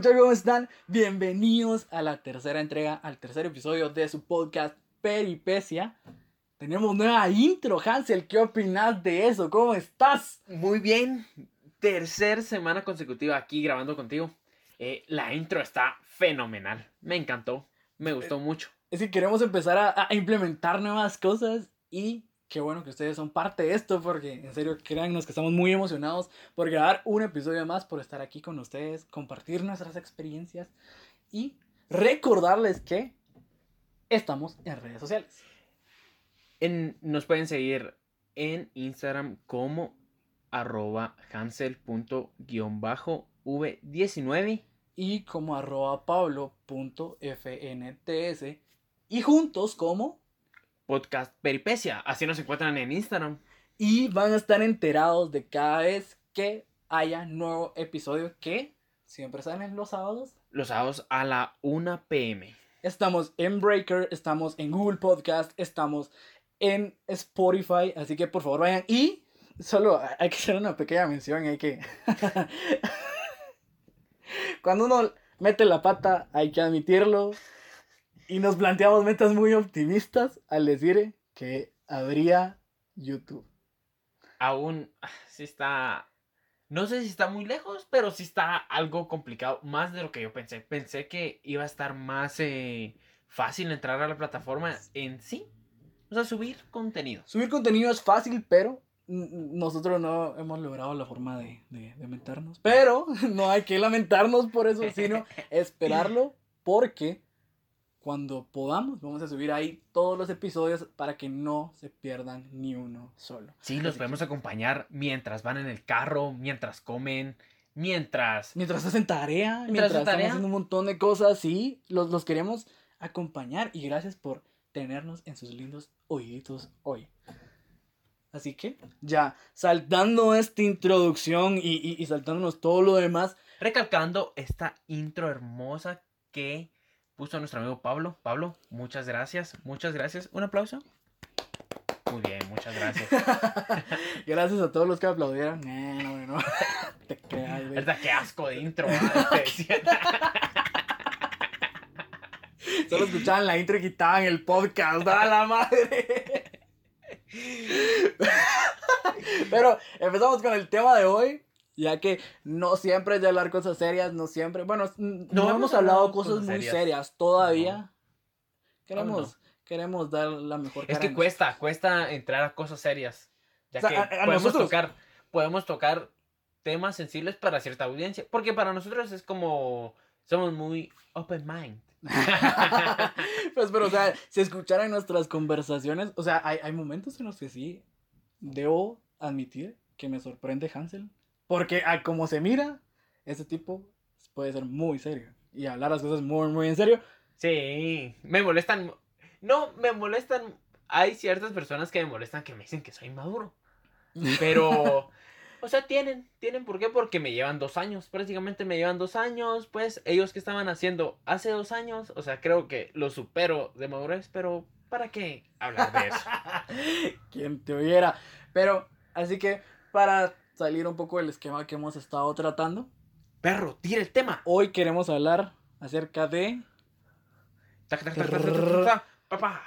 ¿Cómo están? Bienvenidos a la tercera entrega, al tercer episodio de su podcast Peripecia. Tenemos nueva intro, Hansel. ¿Qué opinas de eso? ¿Cómo estás? Muy bien. Tercer semana consecutiva aquí grabando contigo. Eh, la intro está fenomenal. Me encantó. Me gustó mucho. Es que queremos empezar a, a implementar nuevas cosas y qué bueno que ustedes son parte de esto porque en serio créannos que estamos muy emocionados por grabar un episodio más, por estar aquí con ustedes, compartir nuestras experiencias y recordarles que estamos en redes sociales. En- nos pueden seguir en Instagram como arroba hansel.v19 y como arroba pablo.fnts y juntos como podcast peripecia. Así nos encuentran en Instagram. y van a estar enterados de cada vez que haya nuevo episodio que siempre salen los sábados. Los sábados a la 1 pm. Estamos en Breaker, estamos en Google Podcast, estamos en Spotify, así que por favor vayan y solo hay que hacer una pequeña mención, hay que cuando uno mete la pata hay que admitirlo y nos planteamos metas muy optimistas al decir que habría YouTube. Aún ah, sí está. No sé si está muy lejos, pero sí está algo complicado. Más de lo que yo pensé. Pensé que iba a estar más eh, fácil entrar a la plataforma en sí. O sea, subir contenido. Subir contenido es fácil, pero nosotros no hemos logrado la forma de, de, de mentarnos. Pero no hay que lamentarnos por eso, sino esperarlo porque cuando podamos vamos a subir ahí todos los episodios para que no se pierdan ni uno solo. Sí, los Así podemos acompañar mientras van en el carro, mientras comen, mientras. Mientras hacen tarea, Mientras mientras, hacen tarea. haciendo un montón de cosas, sí, los, los queremos acompañar y gracias por tenernos en sus lindos oíditos hoy. Así que, ya, saltando esta introducción y, y, y saltándonos todo lo demás, Recalcando esta intro hermosa que puso nuestro amigo Pablo. Pablo, muchas gracias, muchas gracias. Un aplauso. Muy bien, muchas gracias. gracias a todos los que aplaudieron. Eh, no, no, te creas, güey. Verdad, qué asco de intro. decía. Solo escuchaban la intro y quitaban el podcast, ¡a la madre! Pero empezamos con el tema de hoy, ya que no siempre es de hablar cosas serias, no siempre, bueno, no, No hemos hablado cosas, cosas muy serias. serias, todavía. No. Queremos, queremos dar la mejor Es cara que a cuesta, cuesta entrar a cosas serias. Ya O sea, que a- a podemos nosotros- tocar, podemos tocar temas sensibles para cierta audiencia. Porque para nosotros es como somos muy open mind. pues, pero, o sea, si escucharan nuestras conversaciones, o sea, hay, hay momentos en los que sí, debo admitir que me sorprende Hansel. Porque a como se mira, ese tipo puede ser muy serio. Y hablar las cosas muy, muy en serio. Sí, me molestan. No, me molestan. Hay ciertas personas que me molestan que me dicen que soy maduro. Pero, o sea, tienen, tienen por qué, porque me llevan dos años, prácticamente me llevan dos años, pues ellos que estaban haciendo hace dos años, o sea, creo que lo supero de madurez, pero ¿para qué hablar de eso? Quien te oyera. Pero, así que, para salir un poco del esquema que hemos estado tratando, Perro, tira el tema. hoy queremos hablar acerca de Tac, tac, tac. Papá,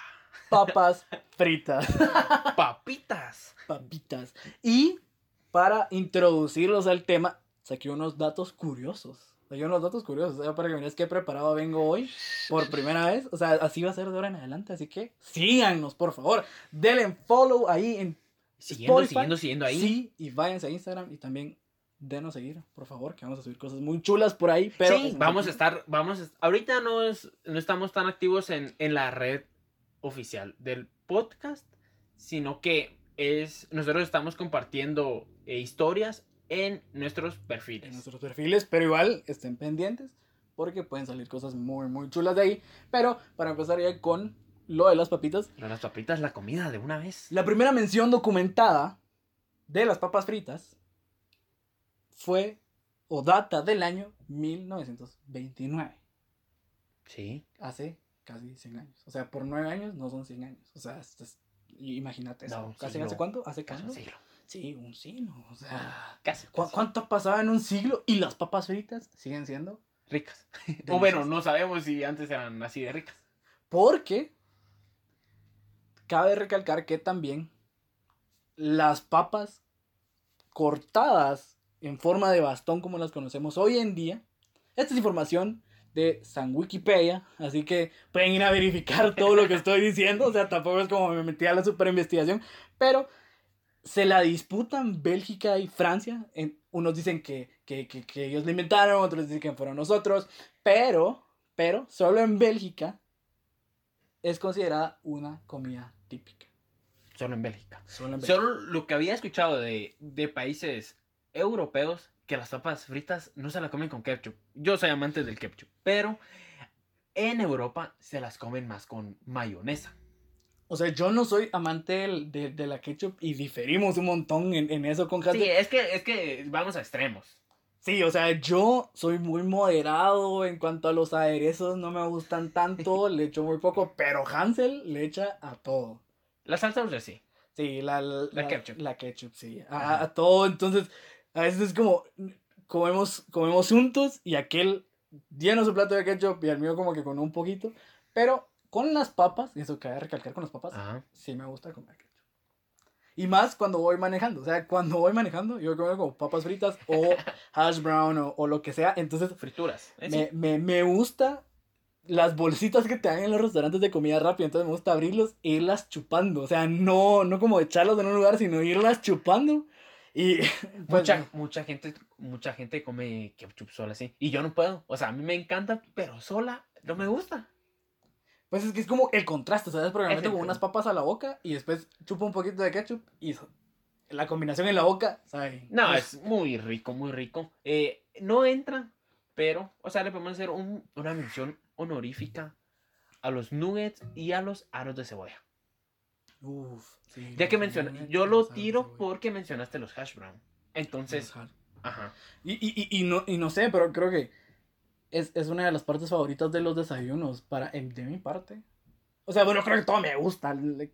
papas fritas. papitas. papitas. Y para introducirlos al tema, saqué unos datos curiosos. Saqué unos datos curiosos. O sea, para que veas qué preparado vengo hoy por primera vez. O sea, así va a ser de ahora en adelante. Así que síganos, por favor. Denle follow ahí en Siguiendo, Spotify. siguiendo, siguiendo ahí. Sí, y váyanse a Instagram y también denos seguir, por favor, que vamos a subir cosas muy chulas por ahí. Pero sí, vamos a estar, vamos a, ahorita no es, no estamos tan activos en, en la red oficial del podcast, sino que es, nosotros estamos compartiendo eh, historias en nuestros en perfiles. nuestros perfiles, pero igual estén pendientes porque pueden salir cosas muy, muy chulas de ahí. Pero para empezar ya con lo de las papitas, Pero las papitas, la comida de una vez. La primera mención documentada de las papas fritas fue o data del año 1929. Sí. Hace casi 100 años. O sea, por 9 años no son 100 años. O sea, esto es- imagínate eso. No, ¿Casi siglo. hace cuánto? ¿Hace Casi un siglo. Sí, un siglo. O sea, Casi. ¿cu- casi. ¿cuánto pasaba en un siglo? Y las papas fritas siguen siendo ricas. o bueno, no sabemos si antes eran así de ricas. Porque cabe recalcar que también las papas cortadas en forma de bastón como las conocemos hoy en día, esta es información de San Wikipedia, así que pueden ir a verificar todo lo que estoy diciendo, o sea, tampoco es como me metí a la super investigación, pero se la disputan Bélgica y Francia, en, unos dicen que, que, que, que ellos la inventaron, otros dicen que fueron nosotros, pero, pero, solo en Bélgica es considerada una comida típica. Solo en Bélgica. Solo en Bélgica. Solo lo que había escuchado de, de países europeos, que las papas fritas no se las comen con ketchup. Yo soy amante del ketchup, pero en Europa se las comen más con mayonesa. O sea, yo no soy amante del- de, de la ketchup y diferimos un montón en, en eso con Sí, Hansel. es que, es que vamos a extremos. Sí, o sea, yo soy muy moderado en cuanto a los aderezos, no me gustan tanto, le echo muy poco, pero Hansel le echa a todo. La salsa dulce sí. Sí, la, la, La ketchup. La ketchup, sí. A, a todo, entonces, a veces es como, comemos, comemos juntos y aquel llena su plato de ketchup y el mío como que con un poquito, pero con las papas, y eso cabe recalcar con las papas, Ajá. sí me gusta comer ketchup. Y más cuando voy manejando, o sea, cuando voy manejando, yo como como papas fritas o hash brown o, o lo que sea, entonces Frituras. ¿eh? me, me, me gusta las bolsitas que te dan en los restaurantes de comida rápida, entonces me gusta abrirlos e irlas chupando, o sea, no, no como echarlos en un lugar, sino irlas chupando y pues, Mucha, mucha gente, mucha gente come ketchup sola así. Y yo no puedo. O sea, a mí me encanta, pero sola no me gusta. Pues es que es como el contraste, ¿sabes? Porque me Es meto con unas papas a la boca y después chupo un poquito de ketchup y la combinación en la boca, ¿sabes? No, es muy rico, muy rico. Eh, no entra, pero, o sea, le podemos hacer un- una mención honorífica a los nuggets y a los aros de cebolla. Uf, sí, Ya que los menciona, nuggets yo lo tiro porque mencionaste los hash brown. Entonces, ajá. Y, y, y, y no, y no sé, pero creo que es, es una de las partes favoritas de los desayunos para, en- de mi parte. O sea, bueno, creo que todo me gusta. el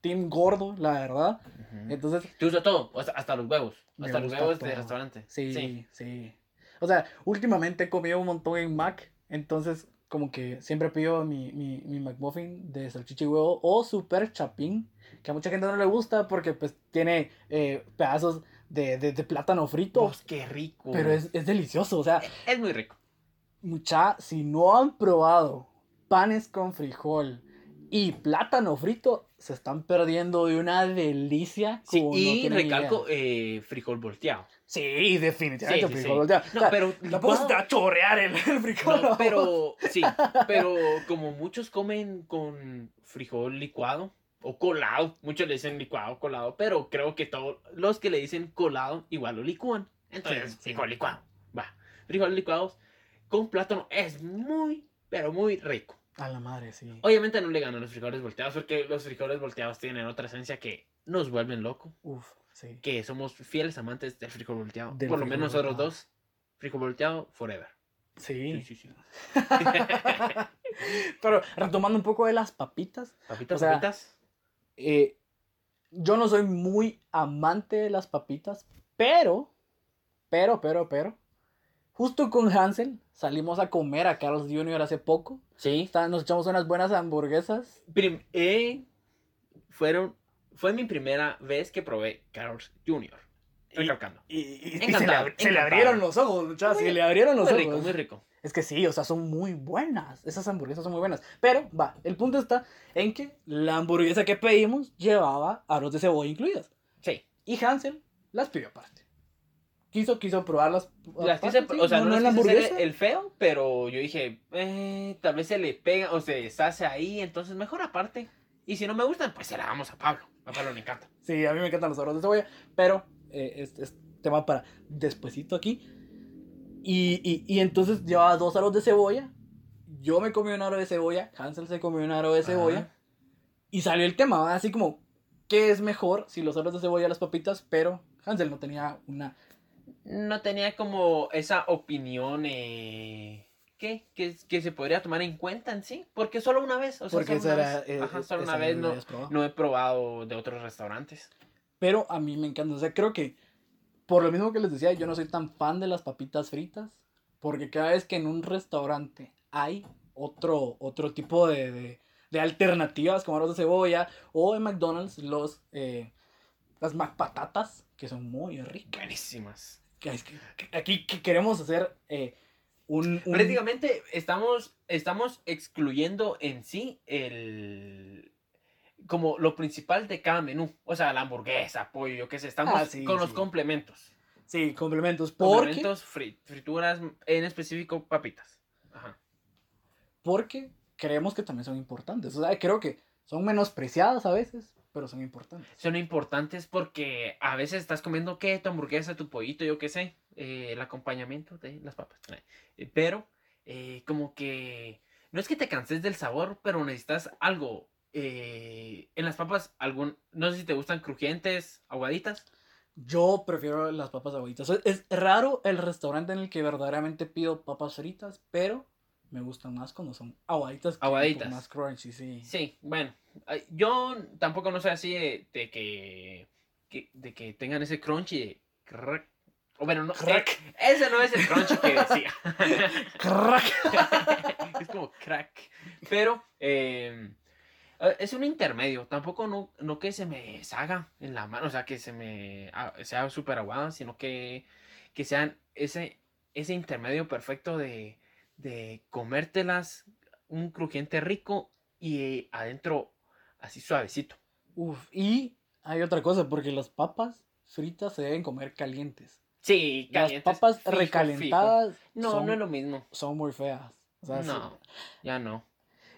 Team gordo, la verdad. Entonces, Te usa todo, o sea, hasta los huevos. Hasta los gusta huevos de todo. restaurante. sí, sí, O sea, últimamente he comido un montón en Mac. Entonces, como que siempre pido mi, mi, mi McMuffin de salchicha y huevo o super chapín. Que a mucha gente no le gusta porque pues tiene eh, pedazos de, de, de plátano frito. Pues, qué rico. Pero es, es delicioso. O sea, es muy rico. Mucha, si no han probado panes con frijol y plátano frito, se están perdiendo de una delicia. Como y recalco eh, frijol volteado. Sí, definitivamente Sí, sí, frijol sí. volteado. No, O sea, pero tampoco se te va a chorrear el, el frijol. No, pero sí, pero como muchos comen con frijol licuado o colado, muchos le dicen licuado, colado, pero creo que todos los que le dicen colado igual lo licúan. Entonces, frijol licuado. Va. Frijol licuados con plátano es muy, pero muy rico. A la madre, sí. Obviamente no le ganan los frijoles volteados porque los frijoles volteados tienen otra esencia que nos vuelven locos. Uf, sí. Que somos fieles amantes del frijol volteado. Del Por lo menos nosotros dos. Frijol volteado forever. Sí. Sí, sí, sí. Pero retomando un poco de las papitas, Papitas, O sea, papitas. eh, yo no soy muy amante de las papitas, pero, pero, pero, pero, justo con Hansel salimos a comer a Carlos Jr. hace poco. Sí. Está- Nos echamos unas buenas hamburguesas. Prim- eh, fueron, fue mi primera vez que probé Carl's Jr. Recalcando. Y, y- y se, le, se le abrieron los ojos, muchachos. Se le abrieron los Muy ojos. rico, muy rico. Es que sí, o sea, son muy buenas. Esas hamburguesas son muy buenas. Pero, va, el punto está en que la hamburguesa que pedimos llevaba aros de cebolla incluidas. Sí. Y Hansel las pidió aparte. Quiso, quiso probarlas. Las quise, sí, o sea, no, en les la hamburguesa. el feo, pero yo dije, eh, tal vez se le pega o se deshace ahí, entonces mejor aparte. Y si no me gustan, pues se la damos a Pablo. A Pablo le encanta. Sí, a mí me encantan los aros de cebolla, pero eh, es, es tema para despuesito aquí. Y, y, y entonces llevaba dos aros de cebolla. Yo me comí un aro de cebolla, Hansel se comió un aro de cebolla. Ajá. Y salió el tema, así como, ¿qué es mejor si los aros de cebolla o las papitas? Pero Hansel no tenía una... No tenía como esa opinión, eh, ¿qué? Que, que se podría tomar en cuenta en sí. Porque solo una vez, o sea, Porque solo esa una era... vez, eh, Ajá, eh, solo una vez no, he probado de otros restaurantes. Pero a mí me encanta, o sea, creo que por lo mismo que les decía, yo no soy tan fan de las papitas fritas, porque cada vez que en un restaurante hay otro, otro tipo de, de, de alternativas como arroz de cebolla o en McDonald's los, eh, las McPatatas, que son muy ricas. Buenísimas. Es que- Aquí que queremos hacer eh, un, un- Prácticamente estamos, estamos excluyendo en sí el como lo principal de cada menú. O sea, la hamburguesa, pollo, qué sé. Estamos Ah, sí, con los complementos. Sí, complementos. Porque, Complementos, fri- frituras, en específico papitas. Ajá. porque creemos que también son importantes. O sea, creo que son menospreciadas a veces, pero son importantes. Son importantes porque a veces estás comiendo que tu hamburguesa, tu pollito, yo qué sé, eh, el acompañamiento de las papas. Eh, Pero, eh, como que no es que te canses del sabor, pero necesitas algo. en las papas, algún, no sé si te gustan crujientes, aguaditas. Yo prefiero las papas aguaditas. Es, es raro el restaurante en el que verdaderamente pido papas fritas, pero me gustan más cuando son aguaditas. que Aguaditas. Más crunchy, sí. Sí, bueno, yo tampoco no soy así de, de que, que- de que tengan ese crunchy de crack. O bueno, no, Crack. eh, ese no es el crunchy que decía. Crack. es como crack. Pero eh, eh, es un intermedio. Tampoco no, no que se me saga en la mano, o sea, que se me ah, sea súper aguada, sino que, que sean ese, ese intermedio perfecto de, de comértelas, un crujiente rico y eh, adentro así suavecito. Uf, y hay otra cosa, porque las papas fritas se deben comer calientes. Sí, Las calientes, papas fijo, recalentadas fijo. No, son, no es lo mismo. son muy feas. O sea, sí. No, ya no.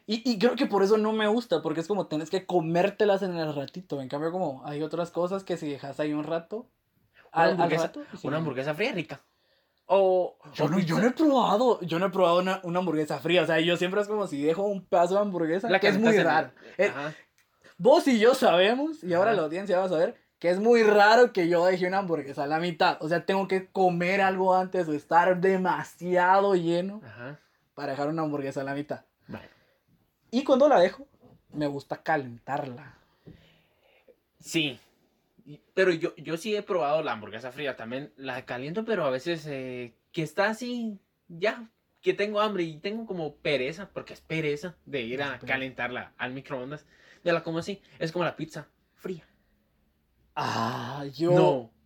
Y, y creo que por eso no me gusta, porque es como tenés que comértelas en el ratito. En cambio, como hay otras cosas que si dejas ahí un rato, Una al, al hamburguesa- rato, sí. Una hamburguesa fría rica. O, Yo o no, yo no he probado, yo no he probado una, una hamburguesa fría. O sea, yo siempre es como si dejo un pedazo de hamburguesa, que es muy el- raro. Eh. Vos y yo sabemos, y ahora Ajá. la audiencia va a saber, que es muy raro que yo deje una hamburguesa a la mitad. O sea, tengo que comer algo antes o estar demasiado lleno Ajá. para dejar una hamburguesa a la mitad. Y cuando la dejo, me gusta calentarla. Sí. Pero yo, yo sí he probado la hamburguesa fría. También la caliento, pero a veces eh, que está así, ya, que tengo hambre y tengo como pereza, porque es pereza de ir a calentarla al microondas. De la como así. Es como la pizza fría. Ah, yo... No.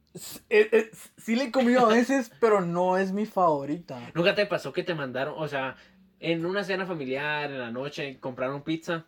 Eh, eh, sí le he comido a veces, pero no es mi favorita. ¿Nunca te pasó que te mandaron, o sea, en una cena familiar, en la noche, compraron pizza?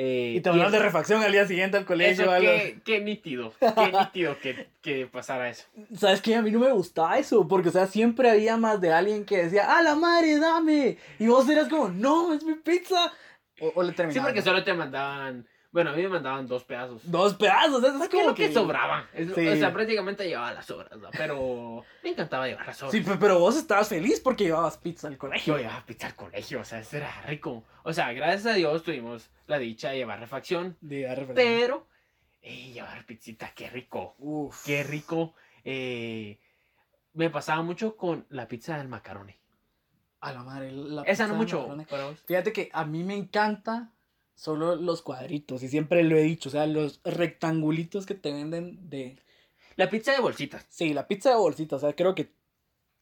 Eh, Y te mandas de refacción al día siguiente al colegio. Eso, qué, qué nítido, qué nítido que, que pasara eso. ¿Sabes qué? A mí no me gustaba eso, porque, o sea, siempre había más de alguien que decía, ¡ah, la madre, dame! Y vos eras como, ¡no, es mi pizza! O, o le Sí, terminaba. porque solo te mandaban, bueno, a mí me mandaban dos pedazos. Dos pedazos, eso es como que que... sobraba. Es- Sí. O sea, prácticamente llevaba las sobras, ¿no? Pero me encantaba llevar las sobras. Sí, pe- pero vos estabas feliz porque llevabas pizza al colegio. Yo llevaba pizza al colegio, o sea, eso era rico. O sea, gracias a Dios tuvimos la dicha de llevar refacción, Diga, refresco. pero eh, llevar pizzita, qué rico. Uf. Qué rico. eh, me pasaba mucho con la pizza del macaroni. A la madre, la Esa pizza no de mucho. para vos. Fíjate que a mí me encanta solo los cuadritos, y siempre lo he dicho, o sea, los rectangulitos que te venden de... La pizza de bolsitas. Sí, la pizza de bolsita, o sea, creo que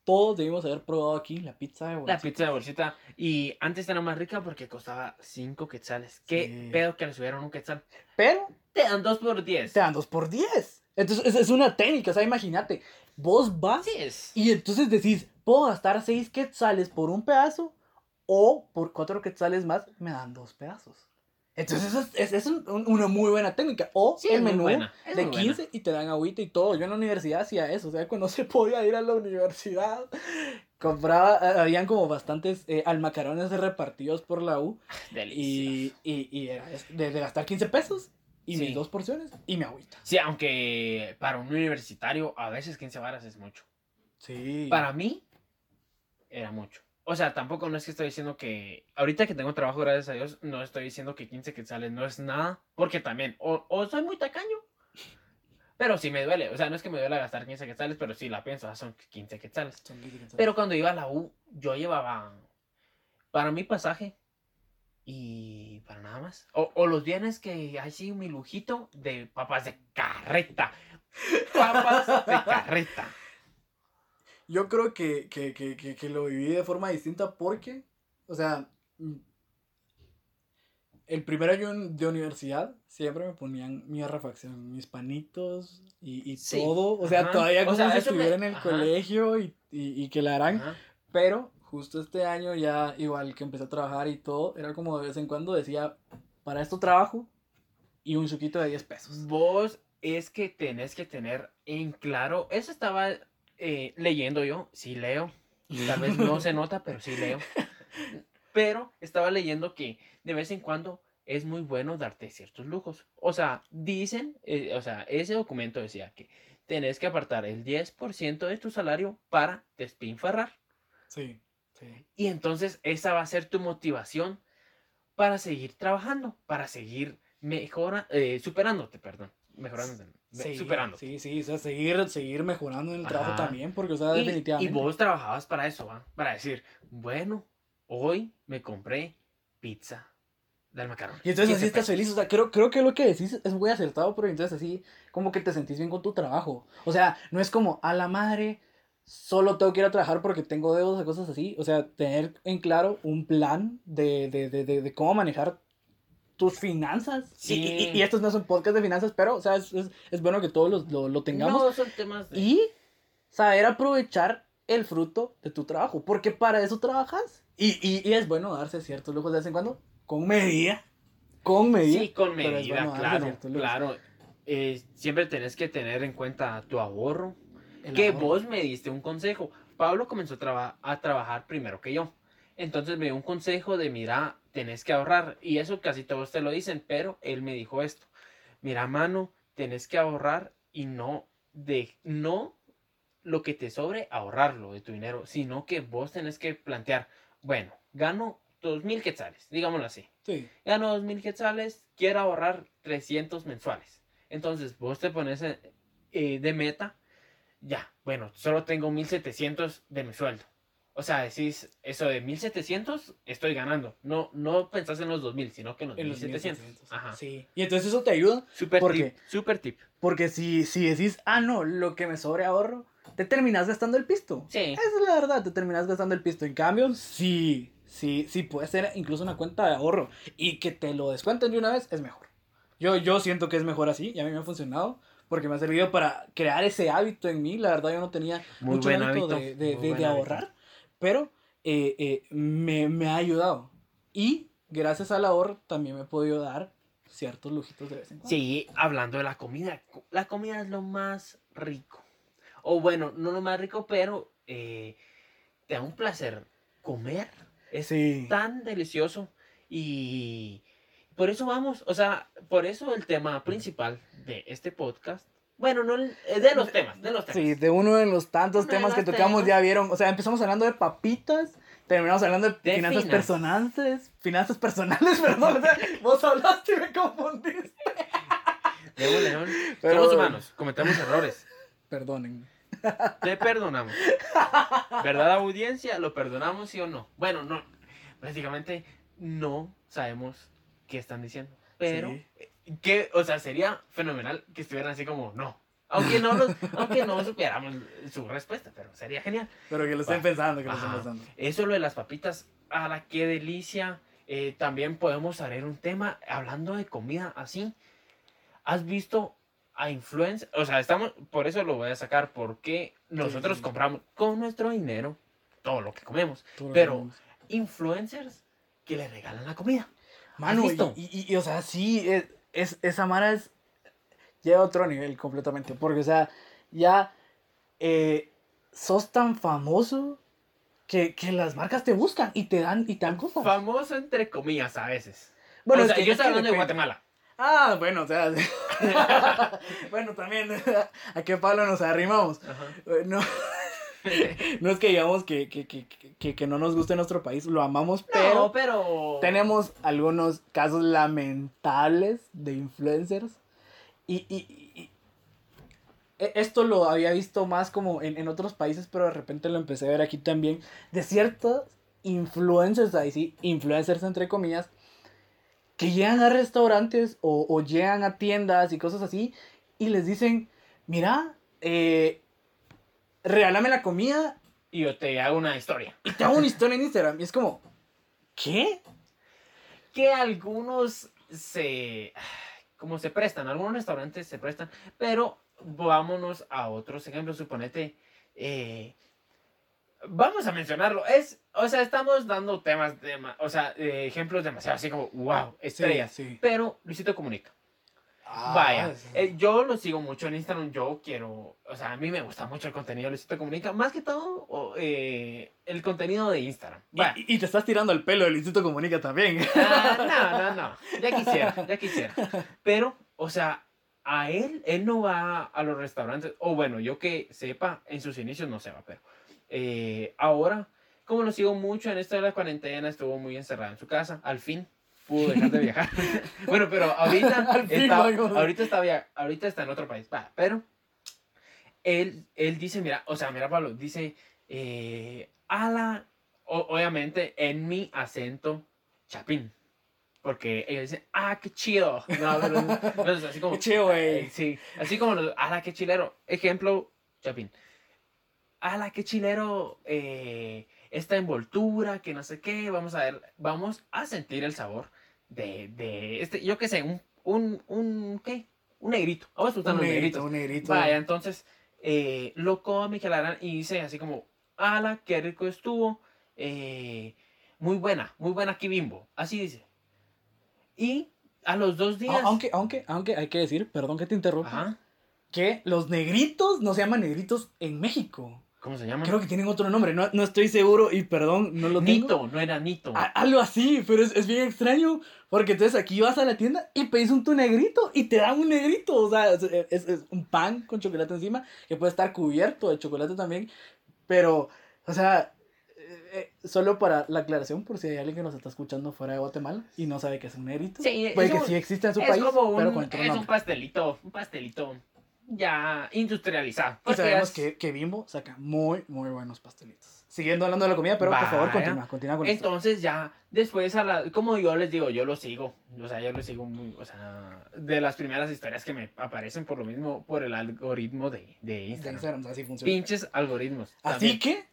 todos debimos haber probado aquí la pizza de bolsita. La pizza de bolsita. Y antes era más rica porque costaba 5 quetzales. Qué Sí. pedo que le subieron un quetzal. Pero Te dan 2 por 10. te dan dos por 10. Entonces, es, es una técnica, o sea, imagínate, vos vas y entonces decís, puedo gastar 6 quetzales por un pedazo o por 4 quetzales más me dan dos pedazos. Entonces, eso es, es- es un- un- una muy buena técnica. O Sí, el menú de muy buena. 15 y te dan agüita y todo. Yo en la universidad hacía eso, o sea, cuando se podía ir a la universidad, compraba, eh, habían como bastantes eh, almacarones repartidos por la U. Delicioso. Y, y, y era de gastar 15 pesos y Sí. mis dos porciones y mi agüita. Sí, aunque para un universitario a veces 15 varas es mucho. Sí. Para mí era mucho. O sea, tampoco no es que estoy diciendo que ahorita que tengo trabajo, gracias a Dios, no estoy diciendo que 15 quetzales no es nada, porque también o, o soy muy tacaño, pero sí me duele. O sea, no es que me duele gastar 15 quetzales, pero sí la pienso, ah, son 15 quetzales. Son 15 quetzales. Pero cuando iba a la U, yo llevaba para mi pasaje y para nada más. O, o los viernes que así mi lujito de papas de carreta. Papas de carreta. Yo creo que, que, que, que, que lo viví de forma distinta porque, o sea, mm, el primer año de universidad siempre me ponían mi refacción, mis panitos y, y Sí, todo. O sea, ajá. todavía O como sea, si me- estuviera en el ajá. colegio y, y, y que la harán. Ajá. Pero justo este año ya, igual que empecé a trabajar y todo, era como de vez en cuando decía, para esto trabajo y un suquito de 10 pesos. Vos es que tenés que tener en claro, eso estaba eh, leyendo yo, sí leo, tal vez no se nota, pero sí leo. Pero estaba leyendo que de vez en cuando es muy bueno darte ciertos lujos. O sea, dicen, eh, o sea, ese documento decía que tenés que apartar el 10% de tu salario para despinfarrar. Sí, sí. Y entonces esa va a ser tu motivación para seguir trabajando, para seguir mejora, eh, superándote, perdón. Mejorándote, me- Sí. Sí, sí, o sea, seguir, seguir mejorando en el trabajo también, porque, o sea, Y- definitivamente. Y, vos trabajabas para eso, ¿va? Para decir, bueno, hoy me compré pizza del macarón. Y entonces 15 así estás feliz, o sea, creo, creo que lo que decís es muy acertado, pero entonces así como que te sentís bien con tu trabajo. O sea, no es como, a la madre, solo tengo que ir a trabajar porque tengo deudas o cosas así. O sea, tener en claro un plan de, de, de, de cómo manejar tus finanzas. Sí. Y, y, estos no son podcast de finanzas, pero, o sea, es, es, es bueno que todos los- lo, lo tengamos. No, son temas de... Y saber aprovechar el fruto de tu trabajo, porque para eso trabajas. Y, y, y es bueno darse ciertos lujos de vez en cuando, con medida. Con medida. Sí, con medida, bueno claro, claro. Eh, siempre tenés que tener en cuenta tu ahorro, El que ahorro. vos me diste un consejo. Pablo comenzó a, traba- a trabajar primero que yo. Entonces me dio un consejo de, mira, tenés que ahorrar. Y eso casi todos te lo dicen, pero él me dijo esto. Mira, mano, tenés que ahorrar y no de no lo que te sobre ahorrarlo de tu dinero, sino que vos tenés que plantear, bueno, gano dos mil quetzales, digámoslo así. Sí. Gano dos mil quetzales, quiero ahorrar 300 mensuales. Entonces vos te pones eh, eh, de meta, ya, bueno, solo tengo 1700 de mi sueldo. O sea, decís, eso de 1700 estoy ganando. No, no pensás en los 2000, sino que en los En los 1700. 1700. Ajá. Sí. Y entonces eso te ayuda, Super ¿Por tip, super tip. porque si, si decís, ah, no, lo que me sobre ahorro, te terminas gastando el pisto. Sí. Esa es la verdad, te terminas gastando el pisto. En cambio, sí, sí, sí puede ser incluso una cuenta de ahorro y que te lo descuenten de una vez es mejor. Yo, yo siento que es mejor así y a mí me ha funcionado porque me ha servido para crear ese hábito en mí. La verdad, yo no tenía Muy mucho hábito, hábito, de, de- ahorrar, pero eh, eh, me, me ha ayudado. Y gracias al ahorro también me he podido dar ciertos lujitos de vez en cuando. Sí, hablando de la comida. co- La comida es lo más rico. O bueno, no lo más rico, pero eh, te da un placer comer. Es Sí. tan delicioso y por eso vamos, o sea, por eso el tema principal de este podcast, bueno, no eh, de los temas, de los temas. Sí, de uno de los tantos Uno temas que tocamos temas. ya vieron. O sea, empezamos hablando de papitas, terminamos hablando de, De finanzas finas. personales. Finanzas personales, perdón. o sea, vos hablaste y me confundiste. León, León, Pero- somos humanos, cometemos errores, Perdonen. te perdonamos. ¿Verdad, audiencia? ¿Lo perdonamos sí o no? Bueno, no, prácticamente no sabemos qué están diciendo, pero Sí. Que, o sea, sería fenomenal que estuvieran así como no. Aunque no, los, aunque no supiéramos su respuesta, pero sería genial. Pero que lo estén pensando, que lo estén pensando. Eso lo de las papitas, a la qué delicia. Eh, también podemos hacer un tema hablando de comida así. ¿Has visto a influencers? O sea, estamos, por eso lo voy a sacar, porque nosotros sí. compramos con nuestro dinero todo lo que comemos. Pero-. Influencers que le regalan la comida. Mano, ¿Has y, visto? y- y, o sea, sí, es, es- esa Mara es. Lleva a otro nivel completamente. Porque, o sea, ya. eh, sos tan famoso que, que las marcas te buscan y te dan, y te dan cosas. Famoso entre comillas a veces. Bueno, o es sea, que- yo es estoy hablando de. Guatemala. Ah, bueno, o sea. bueno, también. ¿A qué palo nos arrimamos? Eh, No, no es que digamos que, que, que, que, que no nos guste nuestro país, lo amamos, pero pero. tenemos algunos casos lamentables de influencers. Y, y- y- e- esto lo había visto más como en, en otros países, pero de repente lo empecé a ver aquí también. De ciertos influencers, ahí sí, influencers entre comillas, que llegan a restaurantes o, o llegan a tiendas y cosas así y les dicen, mira, eh, regálame la comida Y yo te hago una historia. y te hago una historia en Instagram. Y es como, ¿qué? Que algunos se. Como se prestan, algunos restaurantes se prestan, pero vámonos a otros ejemplos. Suponete. eh, vamos a mencionarlo. Es. O sea, estamos dando temas, de, o sea, eh, ejemplos demasiado así como, wow, estrellas. Sí, sí. Pero Luisito Comunica. Ah, Vaya, sí. eh, yo lo sigo mucho en Instagram, yo quiero, o sea, a mí me gusta mucho el contenido de Luisito Comunica, más que todo o, eh, el contenido de Instagram. Y- Vaya. Y, y te estás tirando el pelo del Instituto Comunica también. Ah, no, no, no, ya quisiera, ya quisiera. Pero, o sea, a él, él no va a los restaurantes, o bueno, yo que sepa, en sus inicios no se va, pero eh, ahora, como lo sigo mucho en esto de la cuarentena, estuvo muy encerrado en su casa, al fin pudo dejar de viajar. bueno, pero ahorita, está, ahorita, está, via- ahorita está en otro país, va, pero él, él dice, mira, o sea, mira, Pablo, dice, eh, a la, o- obviamente en mi acento chapín. Porque ellos dicen, ah, qué chido. No, pero, no, es así como, Qué chido, güey. eh, Sí, así como, ala, qué chilero. Ejemplo, chapín. Ala, qué chilero eh, esta envoltura, que no sé qué. Vamos a ver, vamos a sentir el sabor de, de este, yo qué sé, un, un, un, ¿qué? Un negrito. Vamos a disfrutar un los negrito, negritos. un negrito. Vaya, entonces eh, lo come que la y dice así como, ala, qué rico estuvo, eh, muy buena, muy buena aquí bimbo, así dice. Y a los dos días... Aunque, aunque, aunque hay que decir, perdón que te interrumpa, Ajá, que los negritos no se llaman negritos en México. ¿Cómo se llama? Creo que tienen otro nombre, no, no estoy seguro y perdón, no lo tengo. Nito, no era Nito. A- algo así, pero es, es bien extraño. Porque entonces aquí vas a la tienda y pedís un tu negrito y te dan un negrito. O sea, es, es- es un pan con chocolate encima que puede estar cubierto de chocolate también. Pero, o sea, eh, eh, solo para la aclaración, por si hay alguien que nos está escuchando fuera de Guatemala y no sabe que es un negrito. Sí, puede es que un- sí existe en su es país, como pero un, con otro es un pastelito, un pastelito ya industrializado. Y sabemos es- que, que Bimbo saca muy, muy buenos pastelitos. Siguiendo hablando de la comida, pero por favor, continúa, continúa con esto. Entonces ya, después, a la, como yo les digo, yo lo sigo. O sea, yo lo sigo muy, o sea, de las primeras historias que me aparecen por lo mismo, por el algoritmo de, de De Instagram. Instagram, así funciona. Pinches algoritmos. Así también. que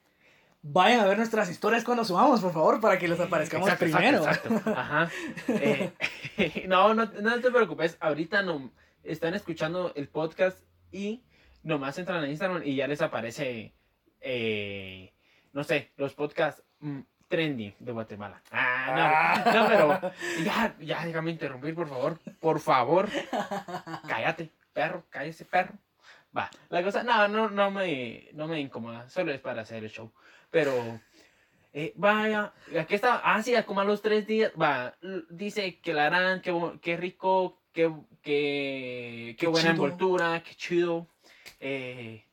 vayan a ver nuestras historias cuando subamos, por favor, para que les aparezcamos Exacto, primero. exacto, exacto. Ajá. Eh, no, no, no te preocupes. Ahorita no están escuchando el podcast y nomás entran a Instagram y ya les aparece, eh, no sé, los podcasts mm, trendy de Guatemala. Ah, no, no, pero ya, ya déjame interrumpir, por favor. Por favor. Cállate, perro, cállese, perro. Va, la cosa, no, no, no me, no me incomoda, solo es para hacer el show. Pero, eh, vaya, aquí está, ah, sí, como a los tres días, va, dice que la harán, qué, bu- qué rico, qué, qué, qué Qué buena chido. envoltura, qué chido. eh,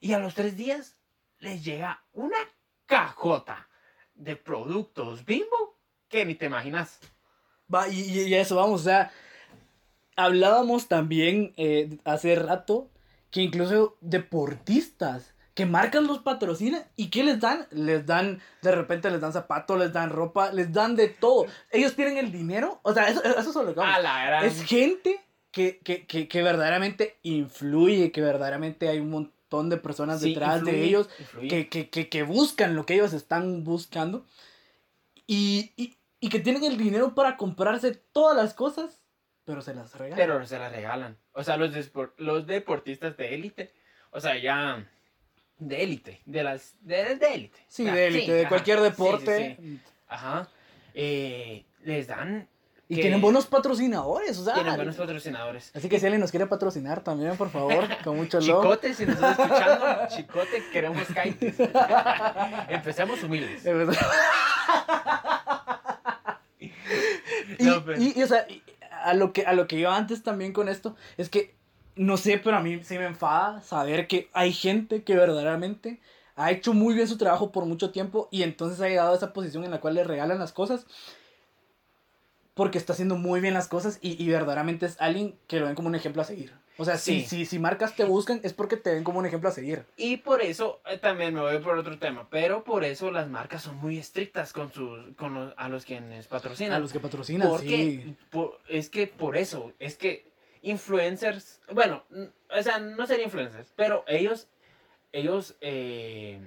y a los tres días les llega una cajota de productos bimbo que ni te imaginas. Va, y, y- eso vamos, o sea, hablábamos también eh, hace rato que incluso deportistas que marcas los patrocina y ¿qué les dan? Les dan, de repente les dan zapatos, les dan ropa, les dan de todo. Ellos tienen el dinero, o sea, eso, eso es lo que vamos. A la gran... Es gente que, que, que, que verdaderamente influye, que verdaderamente hay un montón de personas Sí, detrás de ellos que, que, que, que buscan lo que ellos están buscando y, y, y que tienen el dinero para comprarse todas las cosas, pero se las regalan. Pero se la regalan. O sea, los, los deportistas de élite. O sea, ya. De élite. De las. De de élite. sí, Ah, de élite, de ajá. cualquier sí, deporte. sí. Ajá. Eh, les dan. Y que tienen buenos patrocinadores, o sea. Tienen buenos patrocinadores. Así que si alguien nos quiere patrocinar también, por favor, con mucho love. Chicote, si nos estás escuchando, Chicote, queremos kites. Empecemos humildes. Y, No, pero- y- y, o sea, a lo que a lo que iba antes también con esto es que no sé, pero a mí sí me enfada saber que hay gente que verdaderamente ha hecho muy bien su trabajo por mucho tiempo y entonces ha llegado a esa posición en la cual le regalan las cosas porque está haciendo muy bien las cosas y, y verdaderamente es alguien que lo ven como un ejemplo a seguir. O sea, si, si, si marcas te buscan es porque te ven como un ejemplo a seguir. Y por eso, eh, también me voy por otro tema, pero por eso las marcas son muy estrictas con sus, con los, a los quienes patrocinan. A los que patrocinan, Porque sí. por- es que por eso, es que influencers, bueno, o sea, no serían influencers, pero ellos ellos eh,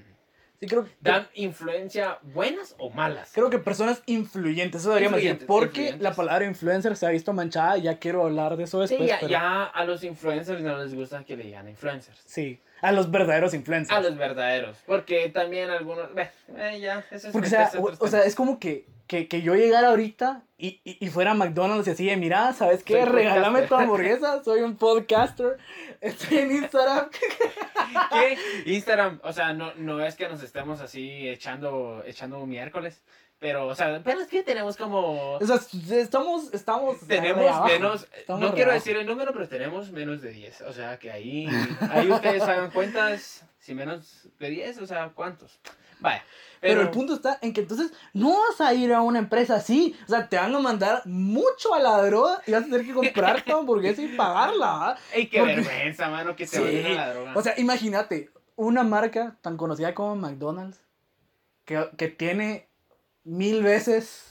Sí, creo, dan influencia buenas o malas. creo que personas influyentes, eso deberíamos decir. Porque influyentes. la palabra influencer se ha visto manchada. Ya quiero hablar de eso Sí, después. ya, pero- ya a los influencers no les gusta que le digan influencers. Sí, a los verdaderos influencers. A los verdaderos. Porque también algunos. eh, ya, eso es Porque, o sea, o, o es como que, que, que yo llegara ahorita y, y, y fuera a McDonald's y así de, mira, ¿sabes qué? Soy Regálame tu podcaster". hamburguesa, soy un podcaster, estoy en Instagram. ¿Qué? Instagram, o sea, no, no es que nos estemos así echando, echando miércoles. Pero, o sea, pero es que tenemos como. O sea, estamos, estamos... Tenemos abajo. menos, Estamos no quiero abajo. decir el número, pero tenemos menos de 10. O sea, que ahí, ahí ustedes hagan cuentas, si menos de 10, o sea, ¿cuántos? Vaya. Pero, el punto está en que entonces no vas a ir a una empresa así. O sea, te van a mandar mucho a la droga y vas a tener que comprar tu hamburguesa y pagarla. ¡Ey, qué porque- vergüenza, mano, que te Sí. vayan a la droga! O sea, imagínate, una marca tan conocida como McDonald's, que, que tiene mil veces,